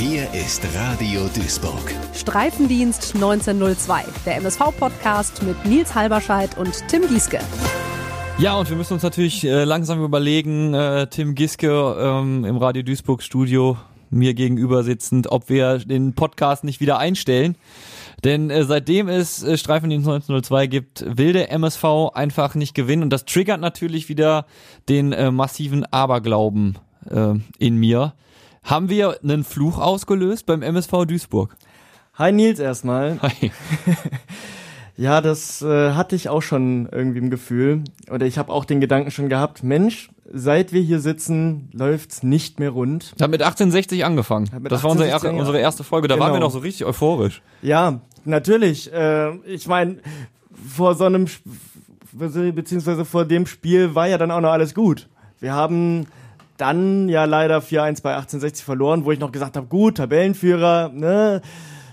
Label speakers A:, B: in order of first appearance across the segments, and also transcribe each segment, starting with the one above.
A: Hier ist Radio Duisburg.
B: Streifendienst 1902, der MSV-Podcast mit Nils Halberscheid und Tim Gieske.
C: Ja, und wir müssen uns natürlich äh, langsam überlegen, äh, Tim Giske ähm, im Radio Duisburg Studio mir gegenüber sitzend, ob wir den Podcast nicht wieder einstellen. Denn äh, seitdem es äh, Streifendienst 1902 gibt, will der MSV einfach nicht gewinnen. Und das triggert natürlich wieder den äh, massiven Aberglauben äh, in mir. Haben wir einen Fluch ausgelöst beim MSV Duisburg?
D: Hi Nils erstmal.
C: Hi.
D: Ja, das äh, hatte ich auch schon irgendwie im Gefühl. Oder ich habe auch den Gedanken schon gehabt, Mensch, seit wir hier sitzen, läuft's nicht mehr rund.
C: Hat mit 1860 angefangen.
D: Mit
C: das war unsere,
D: 1860
C: erste, unsere erste Folge. Da waren wir
D: Genau.
C: noch so richtig euphorisch.
D: Ja, natürlich. Äh, ich meine, vor so einem, beziehungsweise vor dem Spiel war ja dann auch noch alles gut. Wir haben dann ja leider 4-1 bei 1860 verloren, wo ich noch gesagt habe, gut, Tabellenführer, ne?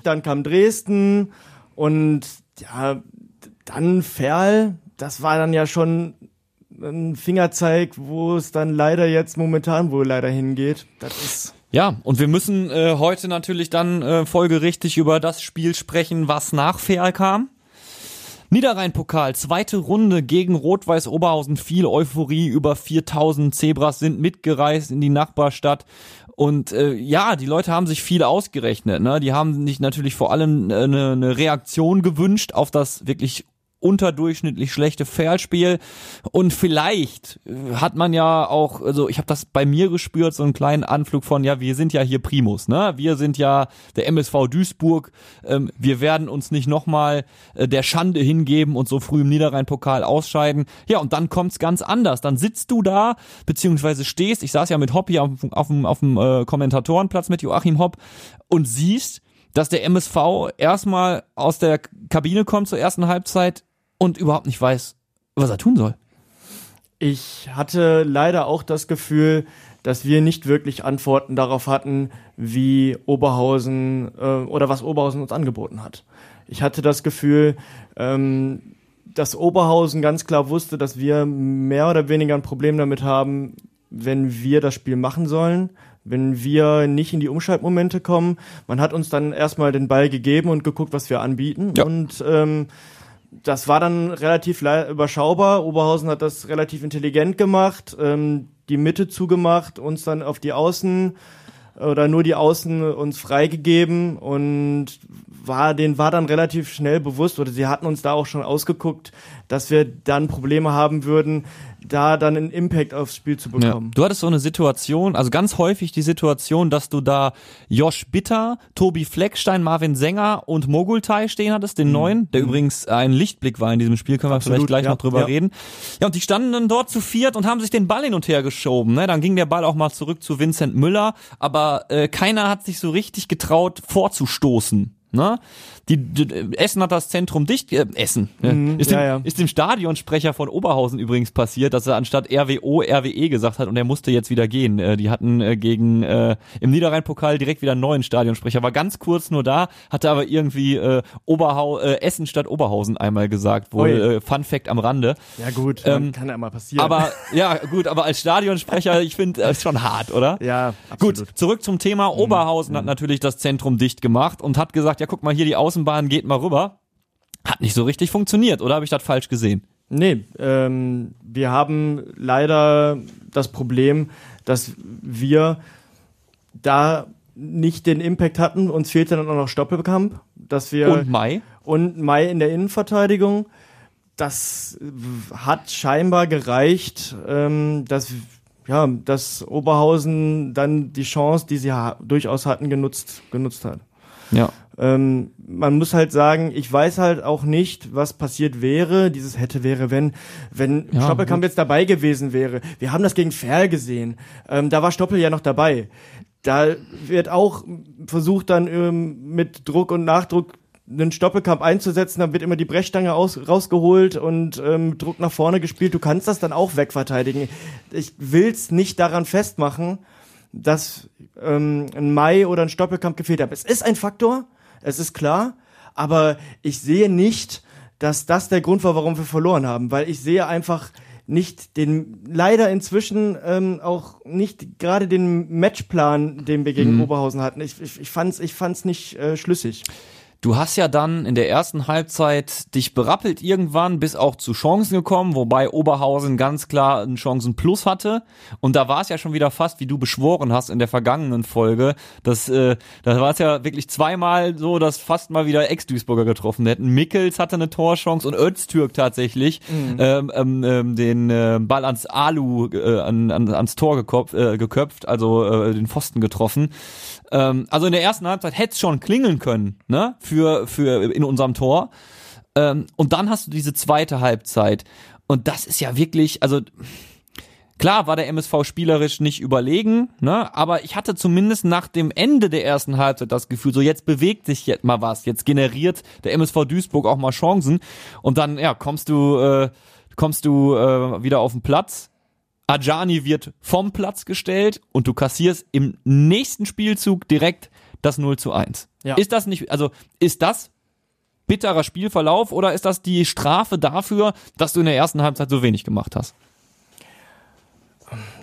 D: Dann kam Dresden und ja, dann Ferl, das war dann ja schon ein Fingerzeig, wo es dann leider jetzt momentan wohl leider hingeht. Das ist
C: Ja, und wir müssen äh, heute natürlich dann äh, folgerichtig über das Spiel sprechen, was nach Ferl kam. Niederrhein-Pokal, zweite Runde gegen Rot-Weiß Oberhausen. Viel Euphorie, über 4000 Zebras sind mitgereist in die Nachbarstadt. Und äh, ja, die Leute haben sich viel ausgerechnet. Ne? Die haben sich natürlich vor allem äh, eine, eine Reaktion gewünscht auf das wirklich unterdurchschnittlich schlechte Fairspiel und vielleicht äh, hat man ja auch, also ich habe das bei mir gespürt, so einen kleinen Anflug von, ja, wir sind ja hier Primus, ne? Wir sind ja der MSV Duisburg, ähm, wir werden uns nicht nochmal äh, der Schande hingeben und so früh im Niederrhein-Pokal ausscheiden. Ja, und dann kommt's ganz anders. Dann sitzt du da, beziehungsweise stehst, ich saß ja mit Hopp hier auf, dem- auf dem, auf dem äh, Kommentatorenplatz mit Joachim Hopp und siehst, dass der MSV erstmal aus der Kabine kommt zur ersten Halbzeit und überhaupt nicht weiß, was er tun soll.
D: Ich hatte leider auch das Gefühl, dass wir nicht wirklich Antworten darauf hatten, wie Oberhausen äh, oder was Oberhausen uns angeboten hat. Ich hatte das Gefühl, ähm, dass Oberhausen ganz klar wusste, dass wir mehr oder weniger ein Problem damit haben, wenn wir das Spiel machen sollen, wenn wir nicht in die Umschaltmomente kommen. Man hat uns dann erstmal den Ball gegeben und geguckt, was wir anbieten.
C: Ja.
D: Und ähm, das war dann relativ überschaubar. Oberhausen hat das relativ intelligent gemacht, ähm, die Mitte zugemacht, uns dann auf die Außen oder nur die Außen uns freigegeben und war denen war dann relativ schnell bewusst oder sie hatten uns da auch schon ausgeguckt, dass wir dann Probleme haben würden, da dann einen Impact aufs Spiel zu bekommen.
C: Du hattest so eine Situation, also ganz häufig die Situation, dass du da Josh Bitter, Tobi Fleckstein, Marvin Sänger und Mogultai stehen hattest, den neuen, der übrigens ein Lichtblick war in diesem Spiel, können wir
D: Absolut,
C: vielleicht gleich
D: ja,
C: noch drüber
D: ja.
C: reden. Ja, und die standen dann dort zu viert und haben sich den Ball hin und her geschoben. Ne? Dann ging der Ball auch mal zurück zu Vincent Müller, aber äh, keiner hat sich so richtig getraut vorzustoßen. Ne? Die, die Essen hat das Zentrum dicht äh, Essen ne?
D: Mhm,
C: ist,
D: ja,
C: dem,
D: ja.
C: ist dem Stadionsprecher von Oberhausen übrigens passiert, dass er anstatt RWO RWE gesagt hat und er musste jetzt wieder gehen. Äh, die hatten äh, gegen äh, im Niederrhein-Pokal direkt wieder einen neuen Stadionsprecher, war ganz kurz nur da, hatte aber irgendwie äh, Oberhau äh, Essen statt Oberhausen einmal gesagt, wohl äh, Fun Fact am Rande.
D: Ja gut,
C: Ähm,
D: kann ja mal passieren.
C: Aber ja, gut, aber als Stadionsprecher, ich finde, äh, ist schon hart, oder?
D: ja, absolut.
C: Gut, zurück zum Thema. Oberhausen hat natürlich das Zentrum dicht gemacht und hat gesagt, ja guck mal hier, die Außenbahn geht mal rüber. Hat nicht so richtig funktioniert, oder habe ich das falsch gesehen?
D: Nee, ähm, wir haben leider das Problem, dass wir da nicht den Impact hatten. Uns fehlte dann auch noch Stoppelkamp, dass wir
C: Und Mai?
D: und Mai in der Innenverteidigung. Das hat scheinbar gereicht, ähm, dass ja, dass Oberhausen dann die Chance, die sie ha durchaus hatten, genutzt genutzt hat.
C: Ja.
D: Ähm, man muss halt sagen, ich weiß halt auch nicht, was passiert wäre, dieses hätte, wäre, wenn, wenn
C: Ja,
D: Stoppelkamp jetzt dabei gewesen wäre. Wir haben das gegen Ferl gesehen. Ähm, da war Stoppel ja noch dabei. Da wird auch versucht dann ähm, mit Druck und Nachdruck einen Stoppelkamp einzusetzen, dann wird immer die Brechstange aus, rausgeholt und ähm, Druck nach vorne gespielt. Du kannst das dann auch wegverteidigen. Ich will's nicht daran festmachen, dass ähm, ein Mai oder ein Stoppelkamp gefehlt hat. Es ist ein Faktor, es ist klar, aber ich sehe nicht, dass das der Grund war, warum wir verloren haben, weil ich sehe einfach nicht den, leider inzwischen ähm, auch nicht gerade den Matchplan, den wir gegen
C: Mhm.
D: Oberhausen hatten. Ich, ich, ich fand's, ich fand's nicht äh, schlüssig.
C: Du hast ja dann in der ersten Halbzeit dich berappelt irgendwann, bis auch zu Chancen gekommen, wobei Oberhausen ganz klar einen Chancenplus hatte. Und da war es ja schon wieder fast, wie du beschworen hast in der vergangenen Folge, dass äh, da war es ja wirklich zweimal so, dass fast mal wieder Ex-Duisburger getroffen hätten. Mickels hatte eine Torchance und Öztürk tatsächlich ähm, ähm, ähm, den äh, Ball ans Alu, äh, an, an, ans Tor gekopf, äh, geköpft, also äh, den Pfosten getroffen. Ähm, also in der ersten Halbzeit hätte es schon klingeln können, ne? Für, für in unserem Tor. Ähm, und dann hast du diese zweite Halbzeit. Und das ist ja wirklich, also klar war der MSV spielerisch nicht überlegen, ne? Aber ich hatte zumindest nach dem Ende der ersten Halbzeit das Gefühl, so jetzt bewegt sich jetzt mal was, jetzt generiert der MSV Duisburg auch mal Chancen. Und dann, ja, kommst du, äh, kommst du äh, wieder auf den Platz. Ajani wird vom Platz gestellt und du kassierst im nächsten Spielzug direkt das 0 zu 1.
D: Ja.
C: Ist das nicht, also ist das bitterer Spielverlauf oder ist das die Strafe dafür, dass du in der ersten Halbzeit so wenig gemacht hast?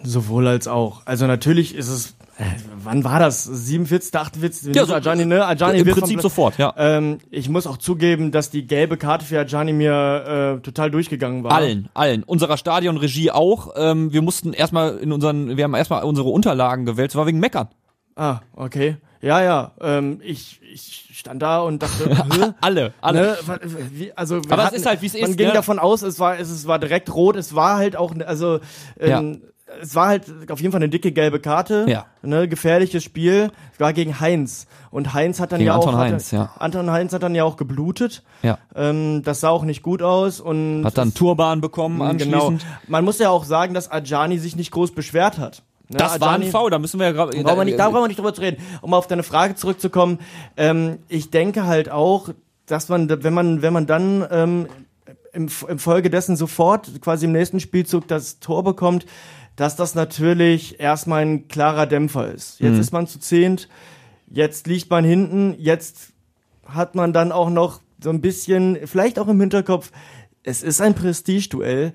D: Sowohl als auch. Also natürlich ist es, äh, wann war das? 47., 48. Minute?
C: Ja, so-
D: Ajani, ne? Ajani
C: Im
D: vom
C: Prinzip
D: Pla-
C: sofort, ja.
D: Ähm, ich muss auch zugeben, dass die gelbe Karte für Ajani mir äh, total durchgegangen war.
C: Allen, allen. Unserer Stadionregie auch. Ähm, wir mussten erstmal in unseren, wir haben erstmal unsere Unterlagen gewählt, das war wegen Meckern.
D: Ah, okay. Ja, ja. Ähm, ich, ich stand da und dachte?
C: Alle, alle.
D: Ne, also
C: Aber es ist halt, wie es
D: man
C: ist,
D: ging
C: ne?
D: davon aus, es war, es, es war direkt rot, es war halt auch, also ähm, es war halt auf jeden Fall eine dicke gelbe Karte,
C: Ja.
D: ne, gefährliches Spiel, es war gegen Heinz und Heinz hat dann
C: Gegen
D: ja
C: Anton
D: auch
C: Heinz,
D: hat,
C: ja.
D: Anton Heinz hat dann ja auch geblutet,
C: Ja.
D: ähm, das sah auch nicht gut aus und
C: Hat dann Turban bekommen
D: genau.
C: anschließend.
D: Man muss ja auch sagen, dass Ajani sich nicht groß beschwert hat. Ne,
C: Das war ein Foul, da müssen wir ja gerade.
D: da brauchen wir nicht, da brauchen wir nicht drüber zu reden. Um auf deine Frage zurückzukommen, ähm, ich denke halt auch, dass man, wenn man, wenn man dann ähm, im, im Folge dessen sofort quasi im nächsten Spielzug das Tor bekommt, dass das natürlich erstmal ein klarer Dämpfer ist. Jetzt ist man zu zehnt, jetzt liegt man hinten, jetzt hat man dann auch noch so ein bisschen, vielleicht auch im Hinterkopf, es ist ein Prestigeduell.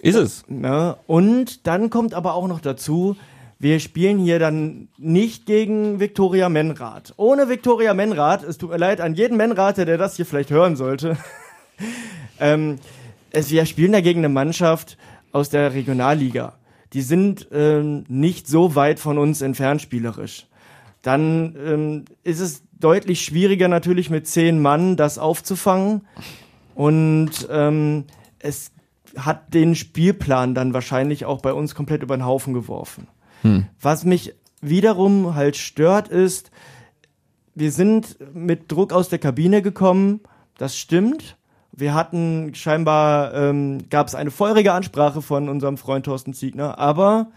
C: Ist es.
D: Ne? Und dann kommt aber auch noch dazu, wir spielen hier dann nicht gegen Viktoria Menrath. Ohne Viktoria Menrath, es tut mir leid an jeden Menrather, der das hier vielleicht hören sollte. ähm, es, wir spielen da gegen eine Mannschaft aus der Regionalliga. Die sind ähm, nicht so weit von uns entfernt spielerisch. Dann ähm, ist es deutlich schwieriger natürlich mit zehn Mann das aufzufangen. Und ähm, es hat den Spielplan dann wahrscheinlich auch bei uns komplett über den Haufen geworfen. Was mich wiederum halt stört, ist, wir sind mit Druck aus der Kabine gekommen, das stimmt. Wir hatten scheinbar, ähm, gab es eine feurige Ansprache von unserem Freund Thorsten Ziegner, aber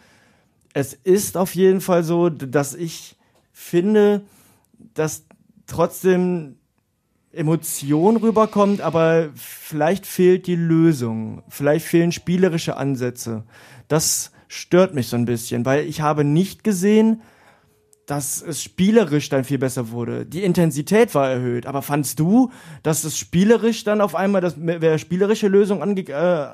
D: es ist auf jeden Fall so, dass ich finde, dass trotzdem Emotion rüberkommt, aber vielleicht fehlt die Lösung. Vielleicht fehlen spielerische Ansätze. Das stört mich so ein bisschen, weil ich habe nicht gesehen, dass es spielerisch dann viel besser wurde. Die Intensität war erhöht, aber fandst du, dass es spielerisch dann auf einmal, dass mehr spielerische Lösungen äh,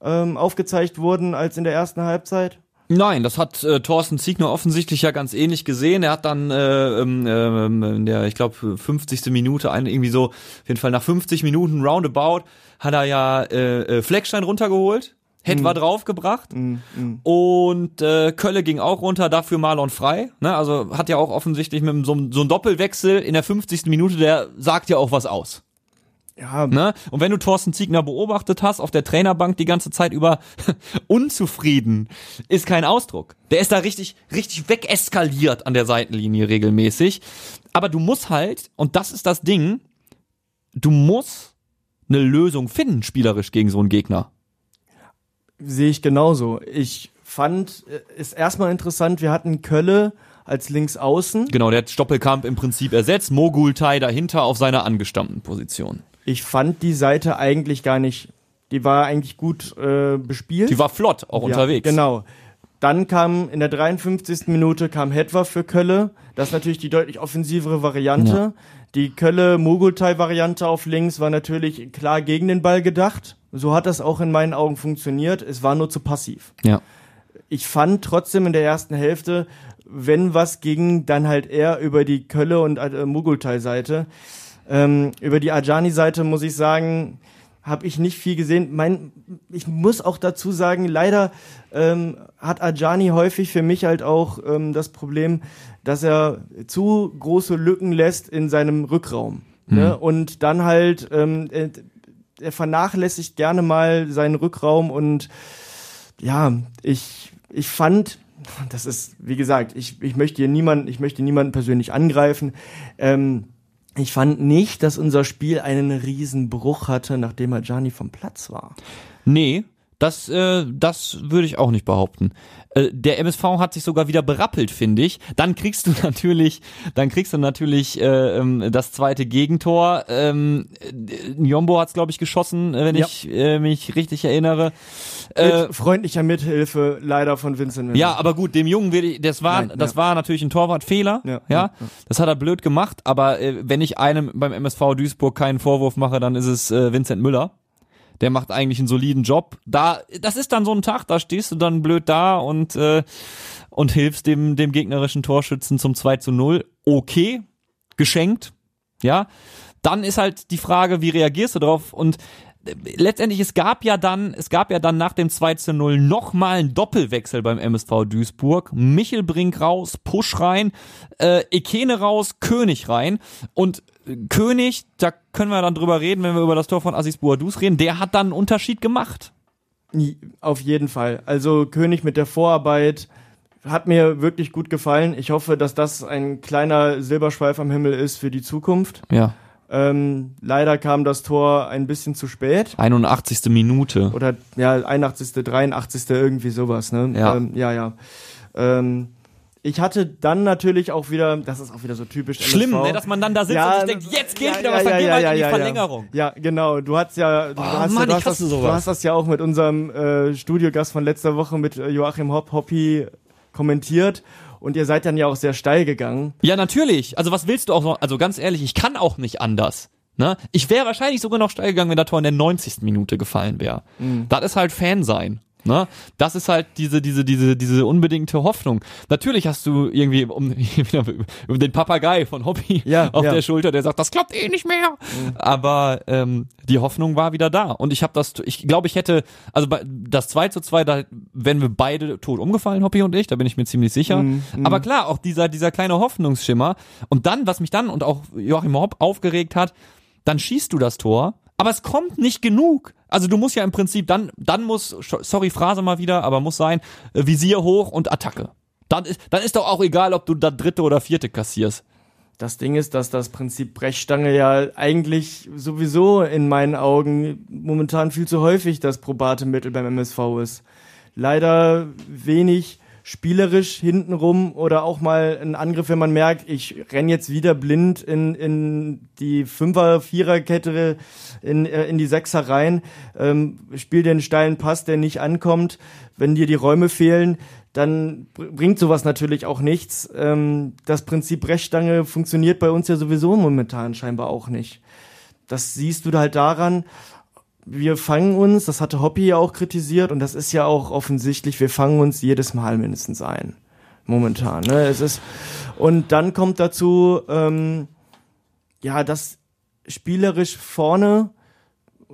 D: ähm, aufgezeigt wurden als in der ersten Halbzeit?
C: Nein, das hat äh, Thorsten Ziegner offensichtlich ja ganz ähnlich gesehen. Er hat dann äh, ähm, ähm, in der, ich glaube, 50. Minute, ein, irgendwie so, auf jeden Fall nach 50 Minuten roundabout, hat er ja äh, äh, Fleckstein runtergeholt. Het war draufgebracht und äh, Kölle ging auch runter, dafür Marlon frei. Ne? Also hat ja auch offensichtlich mit so, einem- so einem Doppelwechsel in der 50. Minute, der sagt ja auch was aus.
D: Ja,
C: Ne? Und wenn du Thorsten Ziegner beobachtet hast, auf der Trainerbank die ganze Zeit über unzufrieden, ist kein Ausdruck. Der ist da richtig, richtig wegeskaliert an der Seitenlinie regelmäßig. Aber du musst halt, und das ist das Ding, du musst eine Lösung finden, spielerisch gegen so einen Gegner.
D: Sehe ich genauso. Ich fand ist erstmal interessant, wir hatten Kölle als Linksaußen.
C: Genau, der hat Stoppelkamp im Prinzip ersetzt, Mogultai dahinter auf seiner angestammten Position.
D: Ich fand die Seite eigentlich gar nicht, die war eigentlich gut äh, bespielt.
C: Die war flott, auch
D: ja,
C: unterwegs.
D: Genau. Dann kam in der 53. Minute kam Hetwa für Kölle. Das ist natürlich die deutlich offensivere Variante. Die Kölle-Mogultai-Variante auf links war natürlich klar gegen den Ball gedacht. So hat das auch in meinen Augen funktioniert. Es war nur zu passiv.
C: Ja.
D: Ich fand trotzdem in der ersten Hälfte, wenn was ging, dann halt eher über die Kölle und äh, Mugultai-Seite. Ähm, über die Ajani-Seite muss ich sagen, habe ich nicht viel gesehen. Mein, ich muss auch dazu sagen, leider ähm, hat Ajani häufig für mich halt auch ähm, das Problem, dass er zu große Lücken lässt in seinem Rückraum.
C: Mhm.
D: Ne? Und dann halt, ähm, er, er vernachlässigt gerne mal seinen Rückraum und ja, ich, ich fand, das ist, wie gesagt, ich, ich möchte hier niemanden, ich möchte niemanden persönlich angreifen. Ähm, ich fand nicht, dass unser Spiel einen riesen Bruch hatte, nachdem Ajani vom Platz war.
C: Nee, das, äh, das würde ich auch nicht behaupten. Äh, der MSV hat sich sogar wieder berappelt, finde ich. Dann kriegst du natürlich, dann kriegst du natürlich äh, ähm, das zweite Gegentor. Ähm, Njombo hat's glaube ich geschossen, äh, wenn
D: Ja.
C: ich äh, mich richtig erinnere. Äh,
D: Mit freundlicher Mithilfe leider von Vincent Miller.
C: ja, aber gut, dem Jungen will ich, das war,
D: Nein,
C: das
D: ja.
C: war natürlich ein Torwartfehler, ja,
D: Ja, ja,
C: das hat er blöd gemacht, aber äh, wenn ich einem beim MSV Duisburg keinen Vorwurf mache, dann ist es äh, Vincent Müller. Der macht eigentlich einen soliden Job. Da, das ist dann so ein Tag, da stehst du dann blöd da und äh, und hilfst dem dem gegnerischen Torschützen zum 2 zu 0. Okay, geschenkt, ja. Dann ist halt die Frage, wie reagierst du drauf und letztendlich, es gab ja dann, es gab ja dann nach dem 2 zu 0 nochmal einen Doppelwechsel beim MSV Duisburg. Michelbrink raus, Pusch rein, äh, Ekene raus, König rein. Und äh, König, da können wir dann drüber reden, wenn wir über das Tor von Assis Boadus reden, der hat dann einen Unterschied gemacht.
D: Auf jeden Fall. Also König mit der Vorarbeit hat mir wirklich gut gefallen. Ich hoffe, dass das ein kleiner Silberschweif am Himmel ist für die Zukunft.
C: Ja.
D: Ähm, leider kam das Tor ein bisschen zu spät.
C: 81. Minute.
D: Oder ja, 81., 83., irgendwie sowas, ne?
C: Ja.
D: Ähm, ja, ja. Ähm, ich hatte dann natürlich auch wieder, das ist auch wieder so typisch
C: Schlimm, ne, dass man dann da sitzt und sich denkt, jetzt geht wieder was, dann wir halt in die Verlängerung.
D: Ja, genau. Du hast ja, du,
C: Oh,
D: hast,
C: Mann,
D: du, hast das, du hast das ja auch mit unserem äh, Studiogast von letzter Woche mit äh, Joachim Hopp Hoppi kommentiert und ihr seid dann ja auch sehr steil gegangen.
C: Ja, natürlich. Also was willst du auch noch? Also ganz ehrlich, ich kann auch nicht anders. Ne? Ich wäre wahrscheinlich sogar noch steil gegangen, wenn das Tor in der 90. Minute gefallen wäre. Das ist halt Fan sein. Ne? Das ist halt diese, diese, diese, diese unbedingte Hoffnung. Natürlich hast du irgendwie um, über den Papagei von Hobby
D: Ja,
C: auf
D: ja.
C: der Schulter, der sagt, das klappt eh nicht mehr. Aber ähm, die Hoffnung war wieder da. Und ich habe das, ich glaube, ich hätte, also bei, das 2 zu 2, da wären wir beide tot umgefallen, Hobby und ich, da bin ich mir ziemlich sicher. Aber klar, auch dieser, dieser kleine Hoffnungsschimmer. Und dann, was mich dann und auch Joachim Hopp aufgeregt hat, dann schießt du das Tor, aber es kommt nicht genug. Also du musst ja im Prinzip, dann, dann muss, sorry, Phrase mal wieder, aber muss sein, äh, Visier hoch und Attacke. Dann ist, dann ist doch auch egal, ob du da dritte oder vierte kassierst.
D: Das Ding ist, dass das Prinzip Brechstange ja eigentlich sowieso in meinen Augen momentan viel zu häufig das probate Mittel beim MSV ist. Leider wenig spielerisch hintenrum oder auch mal ein Angriff, wenn man merkt, ich renn jetzt wieder blind in, in die Fünfer-, Viererkette, in, äh, in die Sechser rein, ähm, spiel den steilen Pass, der nicht ankommt. Wenn dir die Räume fehlen, dann br- bringt sowas natürlich auch nichts. Ähm, das Prinzip Brechstange funktioniert bei uns ja sowieso momentan scheinbar auch nicht. Das siehst du halt daran, wir fangen uns, das hatte Hoppy ja auch kritisiert und das ist ja auch offensichtlich, wir fangen uns jedes Mal mindestens ein. Momentan, ne? Es ist, und dann kommt dazu, ähm, ja, dass spielerisch vorne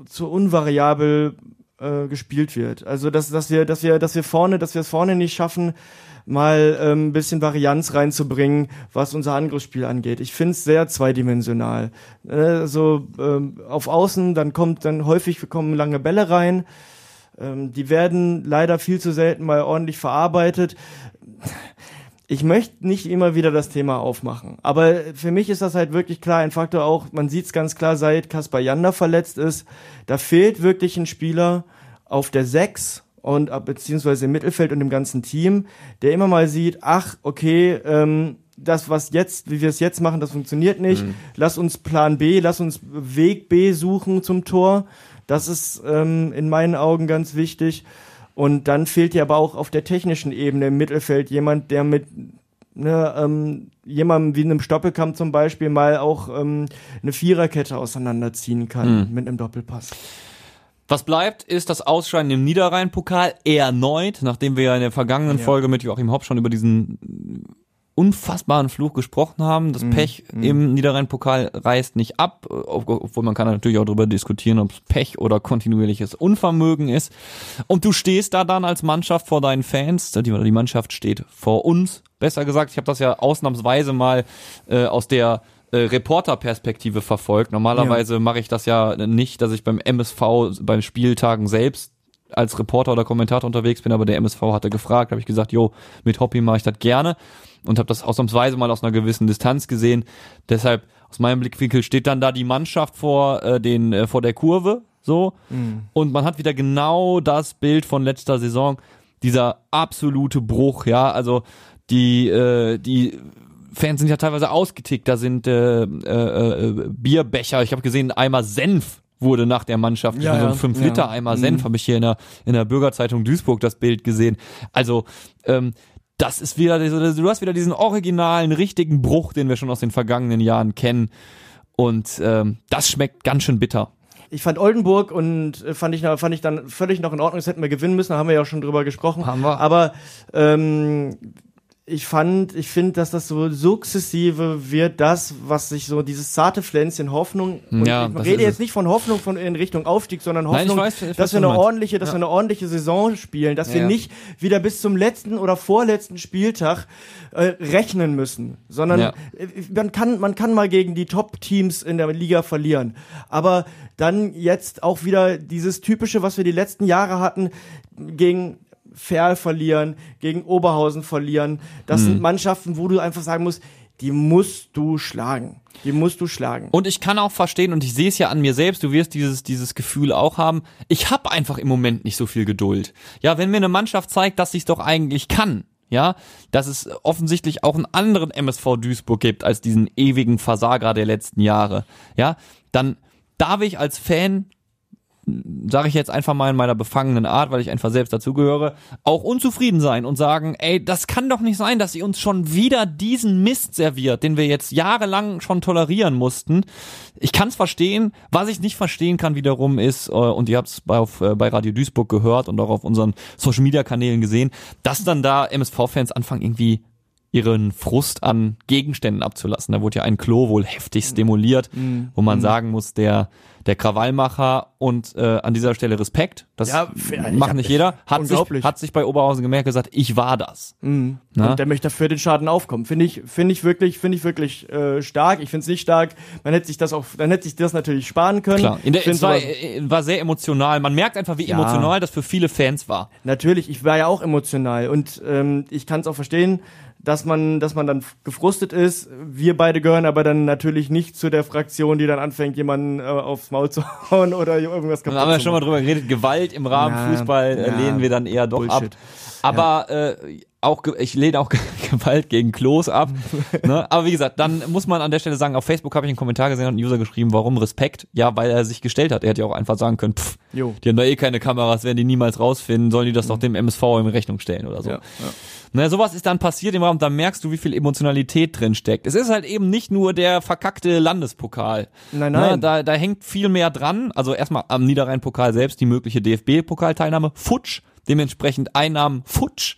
D: zu unvariabel äh, gespielt wird. Also dass, dass wir, dass wir, dass wir vorne, dass wir es vorne nicht schaffen, mal ähm, ein bisschen Varianz reinzubringen, was unser Angriffsspiel angeht. Ich finde es sehr zweidimensional. Äh, also ähm, auf Außen, dann kommt dann häufig kommen lange Bälle rein. Ähm, die werden leider viel zu selten mal ordentlich verarbeitet. Ich möchte nicht immer wieder das Thema aufmachen, aber für mich ist das halt wirklich klar ein Faktor auch, man sieht es ganz klar, seit Kaspar Janda verletzt ist, da fehlt wirklich ein Spieler auf der 6 und äh, beziehungsweise im Mittelfeld und im ganzen Team, der immer mal sieht, ach, okay, ähm, das, was jetzt, wie wir es jetzt machen, das funktioniert nicht. Lass uns Plan B, lass uns Weg B suchen zum Tor. Das ist ähm, in meinen Augen ganz wichtig. Und dann fehlt dir aber auch auf der technischen Ebene im Mittelfeld jemand, der mit ne, ähm, jemandem wie einem Stoppelkampf zum Beispiel mal auch ähm, eine Viererkette auseinanderziehen kann mit einem Doppelpass.
C: Was bleibt, ist das Ausscheiden im Niederrhein-Pokal erneut, nachdem wir ja in der vergangenen
D: Ja.
C: Folge mit Joachim Hopp schon über diesen unfassbaren Fluch gesprochen haben. Das Pech im Niederrhein-Pokal reißt nicht ab, ob- obwohl man kann natürlich auch darüber diskutieren, ob es Pech oder kontinuierliches Unvermögen ist. Und du stehst da dann als Mannschaft vor deinen Fans, die, die Mannschaft steht vor uns, besser gesagt. Ich habe das ja ausnahmsweise mal äh, aus der äh, Reporterperspektive verfolgt. Normalerweise mache ich das ja nicht, dass ich beim MSV beim Spieltagen selbst als Reporter oder Kommentator unterwegs bin, aber der MSV hatte gefragt, habe ich gesagt, jo, mit Hoppy mache ich das gerne und habe das ausnahmsweise mal aus einer gewissen Distanz gesehen. Deshalb aus meinem Blickwinkel steht dann da die Mannschaft vor äh, den äh, vor der Kurve so. Und man hat wieder genau das Bild von letzter Saison, dieser absolute Bruch, ja, also die äh, die Fans sind ja teilweise ausgetickt, da sind äh, äh, äh, Bierbecher, ich habe gesehen, ein Eimer Senf wurde nach der Mannschaft,
D: Ja,
C: so ein
D: ja.
C: 5
D: Ja.
C: Liter Eimer Senf, habe ich hier in der, in der Bürgerzeitung Duisburg das Bild gesehen. Also, ähm, das ist wieder, diese- du hast wieder diesen originalen, richtigen Bruch, den wir schon aus den vergangenen Jahren kennen. Und ähm, das schmeckt ganz schön bitter.
D: Ich fand Oldenburg und äh, fand ich, fand ich dann völlig noch in Ordnung. Das hätten wir gewinnen müssen, da haben wir ja auch schon drüber gesprochen.
C: Haben wir.
D: Aber ähm, ich fand, ich finde, dass das so sukzessive wird, das, was sich so dieses zarte Pflänzchen Hoffnung. Und
C: Ja,
D: ich rede jetzt
C: es.
D: nicht von Hoffnung von in Richtung Aufstieg, sondern
C: Nein, ich
D: Hoffnung,
C: weiß, ich weiß,
D: dass wir eine ordentliche, dass wir eine ordentliche Saison spielen, dass wir
C: Ja.
D: nicht wieder bis zum letzten oder vorletzten Spieltag äh, rechnen müssen, sondern
C: Ja.
D: äh, man kann, man kann mal gegen die Top-Teams in der Liga verlieren. Aber dann jetzt auch wieder dieses typische, was wir die letzten Jahre hatten, gegen Ferl verlieren, gegen Oberhausen verlieren. Das
C: Mhm.
D: sind Mannschaften, wo du einfach sagen musst, die musst du schlagen. Die musst du schlagen.
C: Und ich kann auch verstehen, und ich sehe es ja an mir selbst, du wirst dieses, dieses Gefühl auch haben, ich habe einfach im Moment nicht so viel Geduld. Ja, wenn mir eine Mannschaft zeigt, dass sie es doch eigentlich kann, ja, dass es offensichtlich auch einen anderen MSV Duisburg gibt als diesen ewigen Versager der letzten Jahre, ja, dann darf ich als Fan sage ich jetzt einfach mal in meiner befangenen Art, weil ich einfach selbst dazugehöre, auch unzufrieden sein und sagen, ey, das kann doch nicht sein, dass sie uns schon wieder diesen Mist serviert, den wir jetzt jahrelang schon tolerieren mussten. Ich kann es verstehen. Was ich nicht verstehen kann wiederum ist, äh, und ihr habt es bei, auf, äh, bei Radio Duisburg gehört und auch auf unseren Social-Media-Kanälen gesehen, dass dann da MSV-Fans anfangen irgendwie ihren Frust an Gegenständen abzulassen. Da wurde ja ein Klo wohl heftigst demoliert, wo man sagen muss, der der Krawallmacher und äh, an dieser Stelle Respekt, das
D: Ja,
C: macht nicht jeder, hat sich, hat sich bei Oberhausen gemerkt gesagt, ich war das. Na?
D: Und der möchte dafür den Schaden aufkommen. Finde ich, finde ich wirklich, finde ich wirklich äh, stark. Ich finde es nicht stark. Man hätte sich das auch, dann hätte sich das natürlich sparen können.
C: Klar, in der, es war,
D: aber-
C: äh, war sehr emotional. Man merkt einfach, wie
D: Ja.
C: emotional das für viele Fans war.
D: Natürlich, ich war ja auch emotional und ähm, ich kann es auch verstehen, dass man, dass man dann gefrustet ist. Wir beide gehören aber dann natürlich nicht zu der Fraktion, die dann anfängt, jemanden äh, aufs Maul zu hauen oder irgendwas kaputt
C: haben wir schon mal drüber geredet. Gewalt im Rahmen
D: Na,
C: Fußball äh,
D: ja,
C: lehnen wir dann eher doch
D: Bullshit.
C: ab. Aber äh, auch ich lehne auch Gewalt gegen Klos ab. ne? Aber wie gesagt, dann muss man an der Stelle sagen, auf Facebook habe ich einen Kommentar gesehen und einen User geschrieben, warum Respekt? Ja, weil er sich gestellt hat. Er hätte ja auch einfach sagen können, pff,
D: Jo.
C: die haben da eh keine Kameras, werden die niemals rausfinden, sollen die das doch dem MSV in Rechnung stellen oder so.
D: Ja, ja.
C: Na, sowas ist dann passiert im Raum, da merkst du, wie viel Emotionalität drin steckt. Es ist halt eben nicht nur der verkackte Landespokal.
D: Nein,
C: Ne,
D: nein.
C: da, da hängt viel mehr dran. Also erstmal am Niederrhein-Pokal selbst die mögliche DFB-Pokalteilnahme. Futsch. Dementsprechend Einnahmen futsch.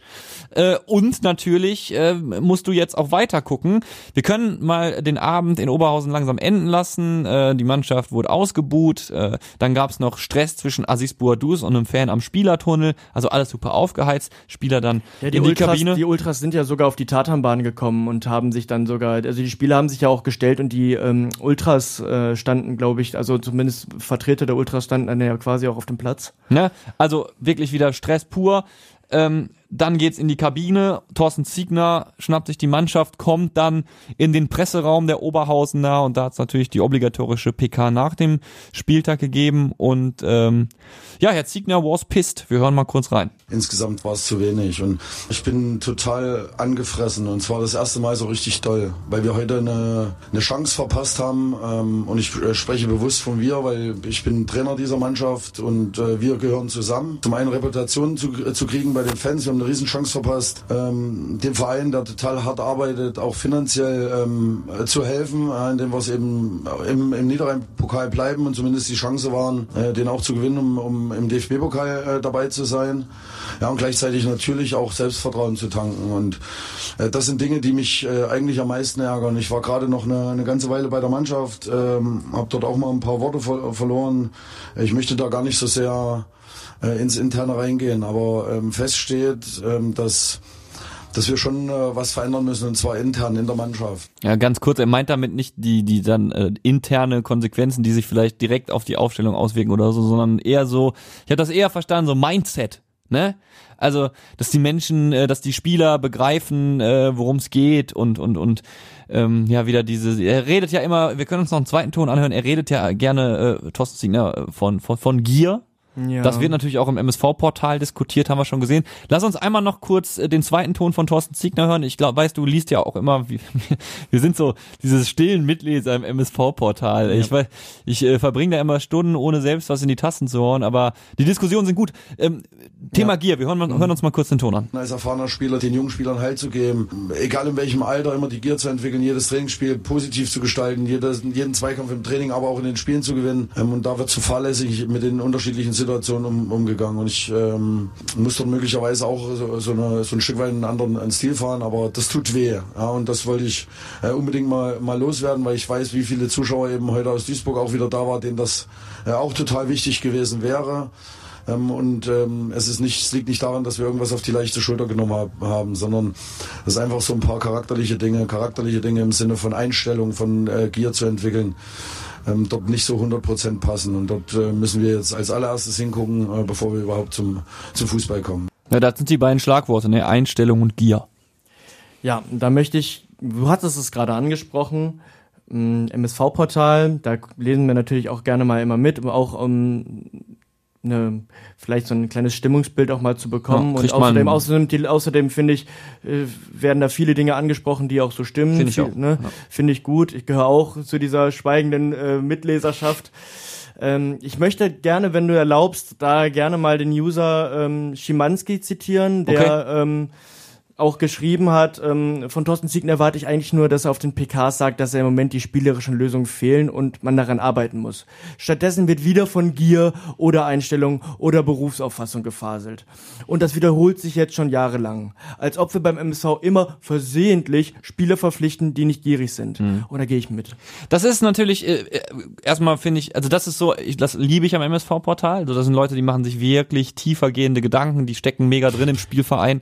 C: Äh, und natürlich äh, musst du jetzt auch weiter gucken. Wir können mal den Abend in Oberhausen langsam enden lassen. Äh, die Mannschaft wurde ausgebuht. Äh, dann gab's noch Stress zwischen Aziz Bouadouz und einem Fan am Spielertunnel. Also alles super aufgeheizt. Spieler dann
D: Ja, die,
C: in die
D: Ultras,
C: Kabine.
D: die Ultras sind ja sogar auf die Tatanbahn gekommen und haben sich dann sogar, also die Spieler haben sich ja auch gestellt und die ähm, Ultras äh, standen, glaube ich, also zumindest Vertreter der Ultras standen dann ja quasi auch auf dem Platz.
C: Ne? Also wirklich wieder Stress pur. Ähm, dann geht's in die Kabine. Thorsten Ziegner schnappt sich die Mannschaft, kommt dann in den Presseraum der Oberhausener und da hat's natürlich die obligatorische PK nach dem Spieltag gegeben. Und ähm, ja, Herr Ziegner was pissed. Wir hören mal kurz rein.
E: Insgesamt war es zu wenig und ich bin total angefressen und zwar das erste Mal so richtig doll, weil wir heute eine, eine Chance verpasst haben ähm, und ich äh, spreche bewusst von wir, weil ich bin Trainer dieser Mannschaft und äh, wir gehören zusammen. Zum einen Reputation zu, äh, zu kriegen bei den Fans. Wir haben eine Riesenchance verpasst, ähm, dem Verein, der total hart arbeitet, auch finanziell ähm, zu helfen, äh, indem wir es eben im, im Niederrhein-Pokal bleiben und zumindest die Chance waren, äh, den auch zu gewinnen, um, um im DFB-Pokal äh, dabei zu sein. Ja, und gleichzeitig natürlich auch Selbstvertrauen zu tanken. Und äh, das sind Dinge, die mich äh, eigentlich am meisten ärgern. Ich war gerade noch eine, eine ganze Weile bei der Mannschaft, ähm, habe dort auch mal ein paar Worte ver verloren. Ich möchte da gar nicht so sehr äh, ins Interne reingehen, aber ähm, fest ähm, dass dass wir schon äh, was verändern müssen und zwar intern in der Mannschaft.
C: Ja, ganz kurz, er meint damit nicht die die dann äh, interne Konsequenzen, die sich vielleicht direkt auf die Aufstellung auswirken oder so, sondern eher so, ich habe das eher verstanden, so Mindset, ne? Also, dass die Menschen, äh, dass die Spieler begreifen, äh, worum es geht und und und ähm, ja wieder diese. Er redet ja immer. Wir können uns noch einen zweiten Ton anhören. Er redet ja gerne äh, Thorsten Siegner von von von Gier
D: Ja.
C: das wird natürlich auch im MSV-Portal diskutiert, haben wir schon gesehen. Lass uns einmal noch kurz äh, den zweiten Ton von Thorsten Ziegner hören. Ich glaube, weißt du, liest ja auch immer, wie, wir sind so dieses stillen Mitleser im MSV-Portal. Ich weiß, ich äh, verbringe da immer Stunden, ohne selbst was in die Tasten zu hauen, aber die Diskussionen sind gut. Ähm, Thema Gier, wir hören, hören uns mal kurz den Ton an.
E: als erfahrener Spieler den jungen Spielern Halt zu geben, egal in welchem Alter, immer die Gier zu entwickeln, jedes Trainingsspiel positiv zu gestalten, jedes, jeden Zweikampf im Training, aber auch in den Spielen zu gewinnen. Ähm, und da wird zu fahrlässig mit den unterschiedlichen Situationen um, umgegangen. Und ich ähm, muss dort möglicherweise auch so, so, eine, so ein Stück weit einen anderen einen Stil fahren, aber das tut weh. Ja, und das wollte ich äh, unbedingt mal, mal loswerden, weil ich weiß, wie viele Zuschauer eben heute aus Duisburg auch wieder da waren, denen das äh, auch total wichtig gewesen wäre. Ähm, und ähm, es ist nicht, es liegt nicht daran, dass wir irgendwas auf die leichte Schulter genommen hab, haben, sondern es ist einfach so ein paar charakterliche Dinge, charakterliche Dinge im Sinne von Einstellung, von äh, Gier zu entwickeln, ähm, dort nicht so 100% passen. Und dort äh, müssen wir jetzt als allererstes hingucken, äh, bevor wir überhaupt zum, zum Fußball kommen.
C: Ja, das sind die beiden Schlagworte, ne? Einstellung und Gier.
D: Ja, da möchte ich, du hattest es gerade angesprochen, MSV-Portal, da lesen wir natürlich auch gerne mal immer mit, auch um eine, vielleicht so ein kleines Stimmungsbild auch mal zu bekommen.
C: Ja,
D: und außerdem, außerdem, außerdem finde ich, äh, werden da viele Dinge angesprochen, die auch so stimmen.
C: Finde ich
D: Viel-
C: auch,
D: Ne?
C: ja.
D: Finde ich gut. Ich gehöre auch zu dieser schweigenden äh, Mitleserschaft. Ähm, ich möchte gerne, wenn du erlaubst, da gerne mal den User ähm, Schimanski zitieren, der ähm, auch geschrieben hat, ähm, von Thorsten Siegner erwarte ich eigentlich nur, dass er auf den PKs sagt, dass er im Moment die spielerischen Lösungen fehlen und man daran arbeiten muss. Stattdessen wird wieder von Gier oder Einstellung oder Berufsauffassung gefaselt. Und das wiederholt sich jetzt schon jahrelang. Als ob wir beim MSV immer versehentlich Spieler verpflichten, die nicht gierig sind. Und da gehe ich mit.
C: Das ist natürlich, äh, äh, erstmal finde ich, also das ist so, ich, das liebe ich am MSV-Portal. Also das sind Leute, die machen sich wirklich tiefergehende Gedanken, die stecken mega drin im Spielverein.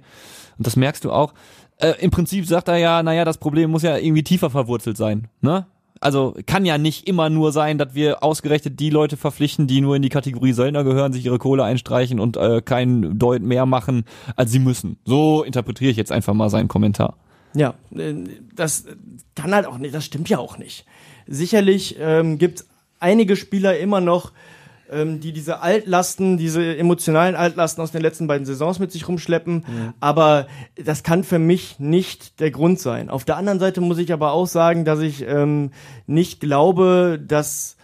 C: Und das merkst du auch. Äh, Im Prinzip sagt er ja, naja, das Problem muss ja irgendwie tiefer verwurzelt sein. Ne? Also kann ja nicht immer nur sein, dass wir ausgerechnet die Leute verpflichten, die nur in die Kategorie Söldner gehören, sich ihre Kohle einstreichen und äh, keinen Deut mehr machen, als sie müssen. So interpretiere ich jetzt einfach mal seinen Kommentar.
D: Ja, äh, das kann halt auch nicht, das stimmt ja auch nicht. Sicherlich ähm, gibt einige Spieler immer noch, ähm, die diese Altlasten, diese emotionalen Altlasten aus den letzten beiden Saisons mit sich rumschleppen, aber das kann für mich nicht der Grund sein. Auf der anderen Seite muss ich aber auch sagen, dass ich ähm, nicht glaube, dass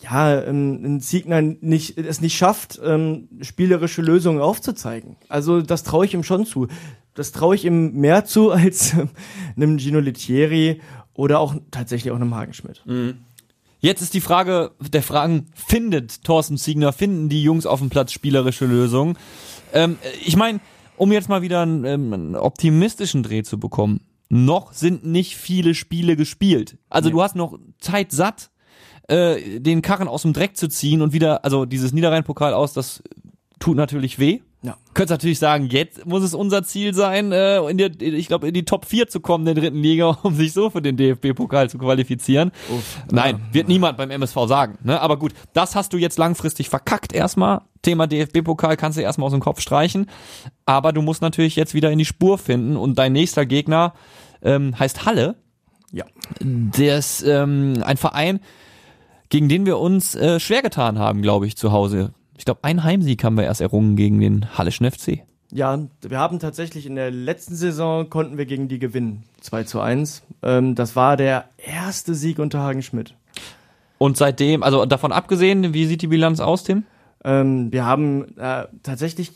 D: ja, ähm, ein Siegner nicht, es nicht schafft, ähm, spielerische Lösungen aufzuzeigen. Also das traue ich ihm schon zu. Das traue ich ihm mehr zu als ähm, einem Gino Lettieri oder auch tatsächlich auch einem Hagenschmidt.
C: Jetzt ist die Frage der Fragen, findet Thorsten Ziegner, finden die Jungs auf dem Platz spielerische Lösungen? Ähm, ich meine, um jetzt mal wieder einen, ähm, einen optimistischen Dreh zu bekommen, noch sind nicht viele Spiele gespielt. Also du hast noch Zeit satt, äh, den Karren aus dem Dreck zu ziehen und wieder, also dieses Niederrhein-Pokal aus, das tut natürlich weh.
D: Ja.
C: Könntest natürlich sagen, jetzt muss es unser Ziel sein, äh, in der, ich glaube, in die Top 4 zu kommen der dritten Liga, um sich so für den DFB-Pokal zu qualifizieren. Nein, wird niemand beim MSV sagen. Ne? Aber gut, das hast du jetzt langfristig verkackt erstmal. Thema DFB-Pokal kannst du erstmal aus dem Kopf streichen. Aber du musst natürlich jetzt wieder in die Spur finden und dein nächster Gegner ähm, heißt Halle.
D: Ja.
C: Der ist ähm, ein Verein, gegen den wir uns äh, schwer getan haben, glaube ich, zu Hause. Ich glaube, ein Heimsieg haben wir erst errungen gegen den Hallischen FC.
D: Ja, wir haben tatsächlich in der letzten Saison konnten wir gegen die gewinnen. 2 zu 1. Ähm, das war der erste Sieg unter Hagenschmidt.
C: Und seitdem, also davon abgesehen, wie sieht die Bilanz aus, Tim?
D: Ähm, wir haben äh, tatsächlich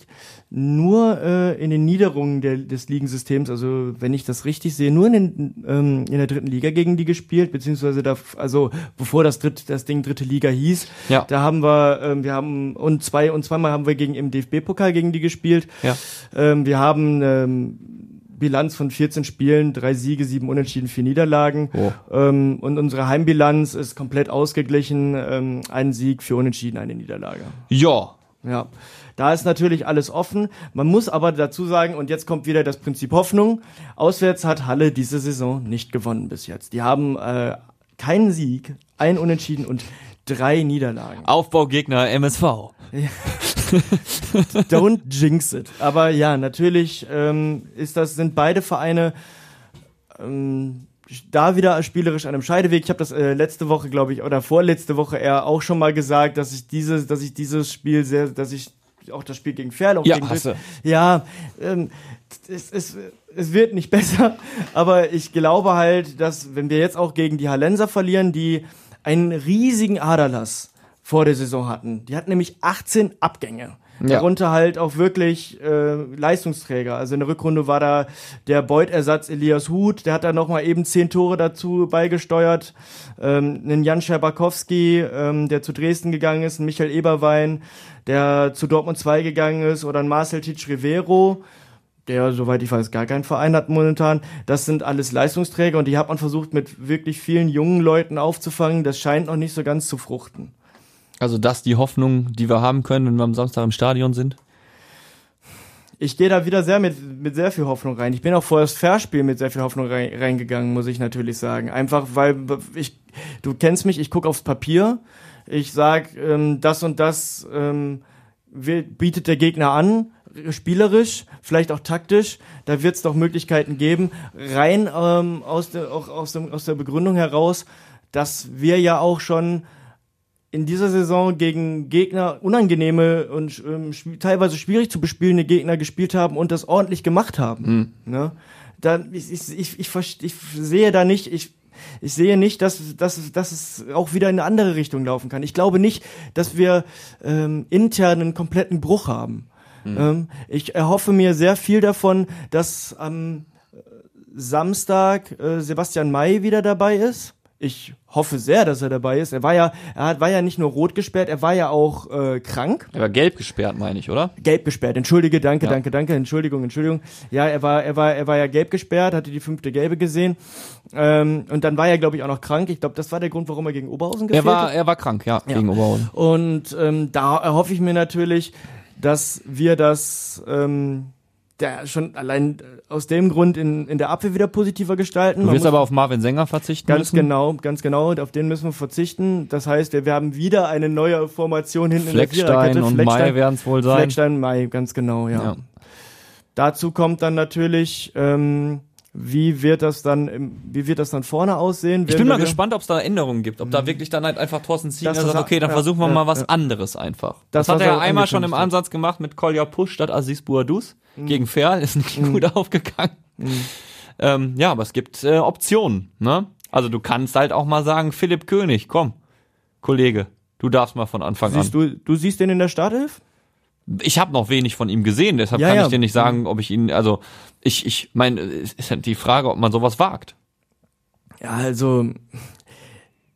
D: nur äh, in den Niederungen der, des Ligensystems, also wenn ich das richtig sehe, nur in, den, ähm, in der dritten Liga gegen die gespielt, beziehungsweise da, also bevor das dritt, das Ding dritte Liga hieß,
C: Ja.
D: da haben wir, ähm, wir haben und zwei und zweimal haben wir gegen im DFB-Pokal gegen die gespielt.
C: Ja.
D: Ähm, wir haben ähm, Bilanz von 14 Spielen, drei Siege, sieben Unentschieden, vier Niederlagen.
C: Oh.
D: Ähm, und unsere Heimbilanz ist komplett ausgeglichen. Ähm, ein Sieg, vier Unentschieden, eine Niederlage.
C: Ja.
D: Ja, da ist natürlich alles offen. Man muss aber dazu sagen, und jetzt kommt wieder das Prinzip Hoffnung. Auswärts hat Halle diese Saison nicht gewonnen bis jetzt. Die haben äh, keinen Sieg, ein Unentschieden und drei Niederlagen.
C: Aufbaugegner MSV.
D: Don't jinx it. Aber ja, natürlich ähm, ist das, sind beide Vereine ähm, da wieder spielerisch an einem Scheideweg. Ich habe das äh, letzte Woche, glaube ich, oder vorletzte Woche eher auch schon mal gesagt, dass ich dieses, dass ich dieses Spiel sehr, dass ich auch das Spiel gegen Ferl, auch
C: Ja,
D: gegen
C: hast du.
D: ja, ähm, es, es, es wird nicht besser, aber ich glaube halt, dass wenn wir jetzt auch gegen die Hallenser verlieren, die einen riesigen Aderlass vor der Saison hatten. Die hatten nämlich 18 Abgänge.
C: Ja.
D: Darunter halt auch wirklich äh, Leistungsträger. Also in der Rückrunde war da der Beutersatz Elias Huth, der hat da nochmal eben zehn Tore dazu beigesteuert. Ähm, einen Jan Scherbakowski, ähm, der zu Dresden gegangen ist, ein Michael Eberwein, der zu Dortmund 2 gegangen ist, oder ein Marcel Titsch Rivero, der, soweit ich weiß, gar keinen Verein hat momentan. Das sind alles Leistungsträger und die hat man versucht mit wirklich vielen jungen Leuten aufzufangen. Das scheint noch nicht so ganz zu fruchten.
C: Also das die Hoffnung, die wir haben können, wenn wir am Samstag im Stadion sind.
D: ich gehe da wieder sehr mit, mit sehr viel Hoffnung rein. Ich bin auch vor das Fairspiel mit sehr viel Hoffnung rein, reingegangen, muss ich natürlich sagen. Einfach weil ich, du kennst mich, ich gucke aufs Papier, ich sag, ähm, das und das ähm, bietet der Gegner an, spielerisch, vielleicht auch taktisch, da wird es doch Möglichkeiten geben, rein ähm, aus, der, auch aus, dem, aus der Begründung heraus, dass wir ja auch schon in dieser Saison gegen Gegner unangenehme und ähm, teilweise schwierig zu bespielende Gegner gespielt haben und das ordentlich gemacht haben. Ne? Da, ich, ich, ich, ich, ich sehe da nicht, ich, ich sehe nicht, dass, dass, dass es auch wieder in eine andere Richtung laufen kann. Ich glaube nicht, dass wir ähm, intern einen kompletten Bruch haben. Ähm, ich erhoffe mir sehr viel davon, dass am Samstag äh, Sebastian May wieder dabei ist. Ich hoffe sehr, dass er dabei ist. Er war ja, er hat, war ja nicht nur rot gesperrt, er war ja auch äh, krank.
C: Er war gelb gesperrt, meine ich, oder?
D: Gelb gesperrt. Entschuldige, danke,
C: Ja.
D: danke, danke. Entschuldigung, Entschuldigung. Ja, er war, er war, er war ja gelb gesperrt, hatte die fünfte Gelbe gesehen. Ähm, und dann war er, glaube ich, auch noch krank. Ich glaube, das war der Grund, warum er gegen Oberhausen
C: Er
D: gefehlt
C: war,
D: hat.
C: er war krank, ja, gegen Oberhausen.
D: Und ähm, da erhoffe ich mir natürlich, dass wir das ähm, der schon allein äh, aus dem Grund in, in der Abwehr wieder positiver gestalten.
C: Du
D: muss-
C: aber auf Marvin Sänger verzichten
D: Ganz
C: müssen.
D: genau, ganz genau. Und auf den müssen wir verzichten. Das heißt, wir haben wieder eine neue Formation hinten
C: Fleckstein
D: in der
C: und
D: Viererkette.
C: Mai werden es wohl sein.
D: Fleckstein, Mai, ganz genau, ja.
C: Ja.
D: Dazu kommt dann natürlich, ähm, wie wird das dann, im, wie wird das dann vorne aussehen?
C: Ich bin mal gespannt, ob es da Änderungen gibt. Ob da wirklich dann halt einfach Thorsten Ziegler sagt, okay, dann
D: ja,
C: versuchen wir
D: ja,
C: mal was
D: ja.
C: anderes einfach. Das,
D: Das,
C: hat er ja einmal schon im. Ansatz gemacht mit Kolja Pusch statt Aziz Bouadouz
D: Mhm.
C: gegen Ferl. Ist nicht gut aufgegangen. Ähm, ja, aber es gibt äh, Optionen. Ne? Also du kannst halt auch mal sagen, Philipp König, komm, Kollege, du darfst mal von Anfang
D: Siehst
C: an.
D: du, du siehst den in der Startelf?
C: Ich habe noch wenig von ihm gesehen, deshalb
D: Ja,
C: kann
D: ja.
C: ich dir nicht sagen, ob ich ihn, also ich, ich meine, es ist halt die Frage, ob man sowas wagt.
D: Ja, also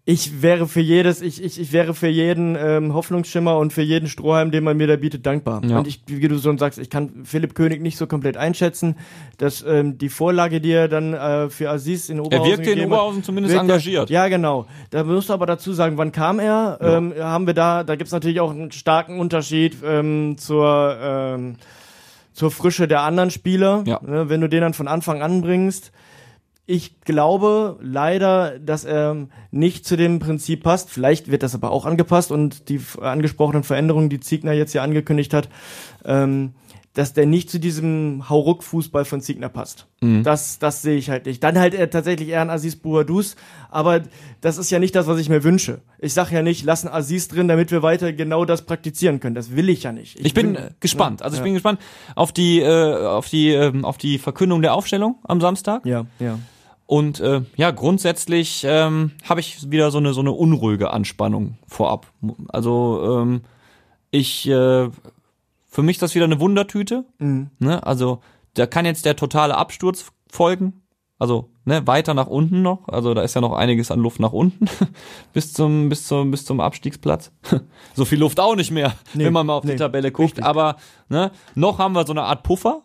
D: ich wäre für jedes, ich, ich, ich wäre für jeden ähm, Hoffnungsschimmer und für jeden Strohhalm, den man mir da bietet, dankbar.
C: Ja.
D: Und ich, wie du schon sagst, ich kann Philipp König nicht so komplett einschätzen, dass ähm, die Vorlage, die er dann äh, für Aziz in
C: Er
D: Oberhausen
C: wirkte in Oberhausen zumindest
D: wirkt er-
C: engagiert.
D: Ja, genau. Da musst du aber dazu sagen, wann kam er? Ähm, haben wir da, da gibt's natürlich auch einen starken Unterschied ähm, zur ähm, zur Frische der anderen Spieler,
C: Ja.
D: ne, wenn du den dann von Anfang an bringst. Ich glaube leider, dass er nicht zu dem Prinzip passt. Vielleicht wird das aber auch angepasst und die angesprochenen Veränderungen, die Ziegner jetzt ja angekündigt hat, ähm, dass der nicht zu diesem Hauruck-Fußball von Ziegner passt. Das, das sehe ich halt nicht. Dann halt er tatsächlich eher ein Aziz Bouadouz, aber das ist ja nicht das, was ich mir wünsche. Ich sage ja nicht, lassen Aziz drin, damit wir weiter genau das praktizieren können. Das will ich ja nicht.
C: Ich bin
D: will-
C: äh, gespannt. Also ich
D: Ja.
C: bin gespannt auf die äh, auf die ähm, auf die Verkündung der Aufstellung am Samstag.
D: Ja, ja.
C: Und äh, ja, grundsätzlich ähm, habe ich wieder so eine so eine unruhige Anspannung vorab. Also ähm, Ich, äh, für mich ist das wieder eine Wundertüte.
D: Mhm.
C: Ne? Also da kann jetzt der totale Absturz folgen. Also ne, weiter nach unten noch. Also da ist ja noch einiges an Luft nach unten bis zum bis zum bis zum Abstiegsplatz. so viel Luft auch nicht mehr,
D: Nee,
C: wenn man mal auf
D: nee,
C: die Tabelle guckt.
D: richtig.
C: Aber ne, noch haben wir so eine Art Puffer.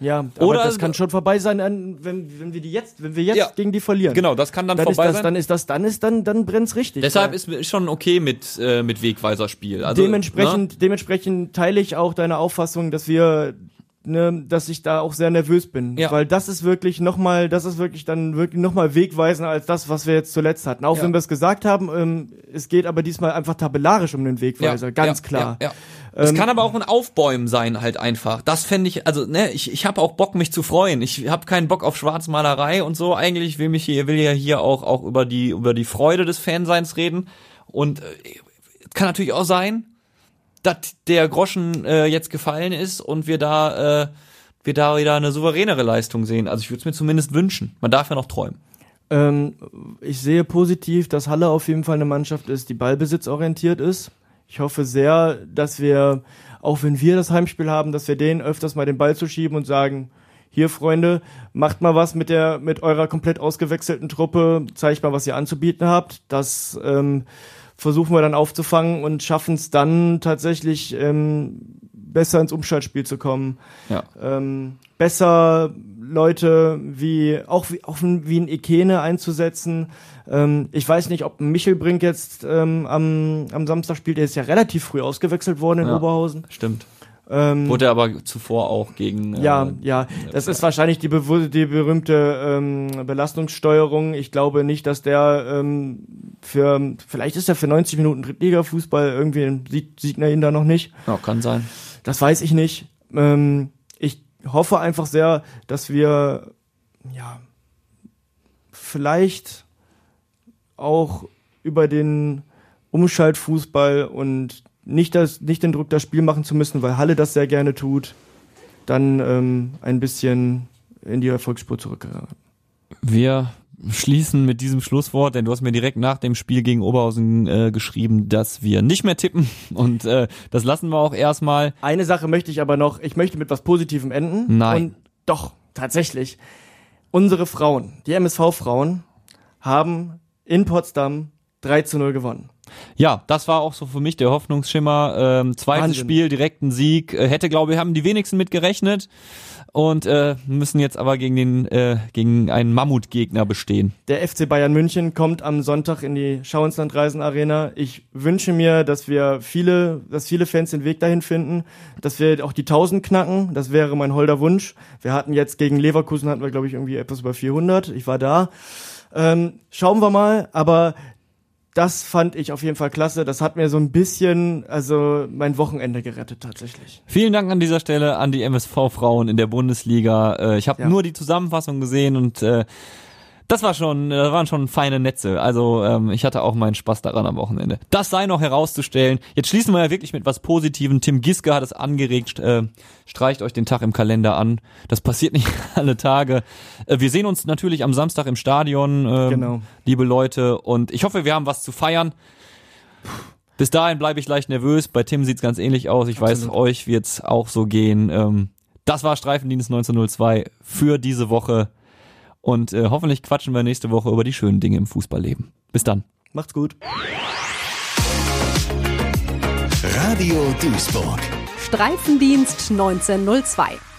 D: Ja, aber
C: Oder-
D: das kann schon vorbei sein, wenn, wenn wir die jetzt, wenn wir jetzt
C: Ja.
D: gegen die verlieren.
C: Genau, das kann dann,
D: Dann ist
C: vorbei
D: das,
C: sein.
D: dann ist das, dann ist dann, dann brennt's richtig.
C: Deshalb
D: Weil
C: ist ist schon okay mit äh, mit Wegweiserspiel. Also
D: dementsprechend, dementsprechend teile ich auch deine Auffassung, dass wir, ne, dass ich da auch sehr nervös bin,
C: Ja.
D: weil das ist wirklich nochmal, das ist wirklich dann wirklich nochmal wegweisender als das, was wir jetzt zuletzt hatten. Auch
C: Ja.
D: wenn wir es gesagt haben, ähm, es geht aber diesmal einfach tabellarisch um den? Wegweiser, ganz
C: ja,
D: klar.
C: Ja, ja. Es
D: Ähm,
C: kann aber auch ein Aufbäumen sein, halt einfach. Das fände ich, also ne, ich, ich habe auch Bock, mich zu freuen. Ich habe keinen Bock auf Schwarzmalerei und so. Eigentlich will mich hier, will ja hier auch auch über die über die Freude des Fanseins reden. Und äh, kann natürlich auch sein, dass der Groschen äh, jetzt gefallen ist und wir da äh, wir da wieder eine souveränere Leistung sehen. Also ich würde es mir zumindest wünschen. Man darf ja noch träumen.
D: Ähm, ich sehe positiv, dass Halle auf jeden Fall eine Mannschaft ist, die ballbesitzorientiert ist. Ich hoffe sehr, dass wir, auch wenn wir das Heimspiel haben, dass wir denen öfters mal den Ball zu schieben und sagen, hier Freunde, macht mal was mit der, mit eurer komplett ausgewechselten Truppe, zeigt mal, was ihr anzubieten habt. Das ähm, versuchen wir dann aufzufangen und schaffen es dann tatsächlich ähm, besser ins Umschaltspiel zu kommen
C: Ja.
D: ähm, besser Leute wie auch wie auch wie ein Ikene einzusetzen. Ähm, ich weiß nicht, ob ein Michelbrink jetzt ähm, am, am Samstag spielt. Der ist ja relativ früh ausgewechselt worden in
C: Ja.
D: Oberhausen.
C: Stimmt.
D: Ähm,
C: Wurde aber zuvor auch gegen äh,
D: ja, ja, das ist wahrscheinlich die, die berühmte ähm, Belastungssteuerung. Ich glaube nicht, dass der ähm, für, vielleicht ist er für 90 Minuten Drittliga-Fußball irgendwie sieht, sieht er ihn da noch nicht.
C: Ja, kann sein.
D: Das weiß ich nicht. Ähm, ich hoffe einfach sehr, dass wir ja vielleicht auch über den Umschaltfußball und nicht das, nicht den Druck, das Spiel machen zu müssen, weil Halle das sehr gerne tut, dann ähm, ein bisschen in die Erfolgsspur zurückgeraten.
C: Wir schließen mit diesem Schlusswort, denn du hast mir direkt nach dem Spiel gegen Oberhausen äh, geschrieben, dass wir nicht mehr tippen und äh, das lassen wir auch erstmal.
D: Eine Sache möchte ich aber noch, ich möchte mit was Positivem enden.
C: Nein.
D: Und doch, tatsächlich. Unsere Frauen, die MSV-Frauen, haben in Potsdam 3 zu 0 gewonnen.
C: Ja, das war auch so für mich der Hoffnungsschimmer. Ähm, zweites
D: Wahnsinn.
C: Spiel, direkten Sieg. Äh, hätte, glaube ich, haben die wenigsten mit gerechnet und äh, müssen jetzt aber gegen den äh, gegen einen Mammutgegner bestehen.
D: Der FC Bayern München kommt am Sonntag in die Schauenslandreisen Arena. Ich wünsche mir, dass wir viele, dass viele Fans den Weg dahin finden, dass wir auch die 1000 knacken. Das wäre mein holder Wunsch. Wir hatten jetzt gegen Leverkusen hatten wir glaube ich irgendwie etwas über 400. Ich war da. Ähm, schauen wir mal, aber das fand ich auf jeden Fall klasse. Das hat mir so ein bisschen, also mein Wochenende gerettet tatsächlich.
C: Vielen Dank an dieser Stelle an die MSV-Frauen in der Bundesliga. Äh, ich habe
D: Ja.
C: nur die Zusammenfassung gesehen und äh, das war schon, das waren schon feine Netze. Also ähm, ich hatte auch meinen Spaß daran am Wochenende. Das sei noch herauszustellen. Jetzt schließen wir ja wirklich mit was Positivem. Tim Giske hat es angeregt. Äh, streicht euch den Tag im Kalender an. Das passiert nicht alle Tage. Äh, wir sehen uns natürlich am Samstag im Stadion, ähm,
D: Genau.
C: liebe Leute. Und ich hoffe, wir haben was zu feiern. Bis dahin bleibe ich leicht nervös. Bei Tim sieht's ganz ähnlich aus. Ich weiß,
D: Absolut.
C: euch wird's auch so gehen. Ähm, das war Streifendienst 1902 für diese Woche. Und äh, hoffentlich quatschen wir nächste Woche über die schönen Dinge im Fußballleben. Bis dann.
D: Macht's gut.
A: Radio Duisburg.
B: Streifendienst 1902.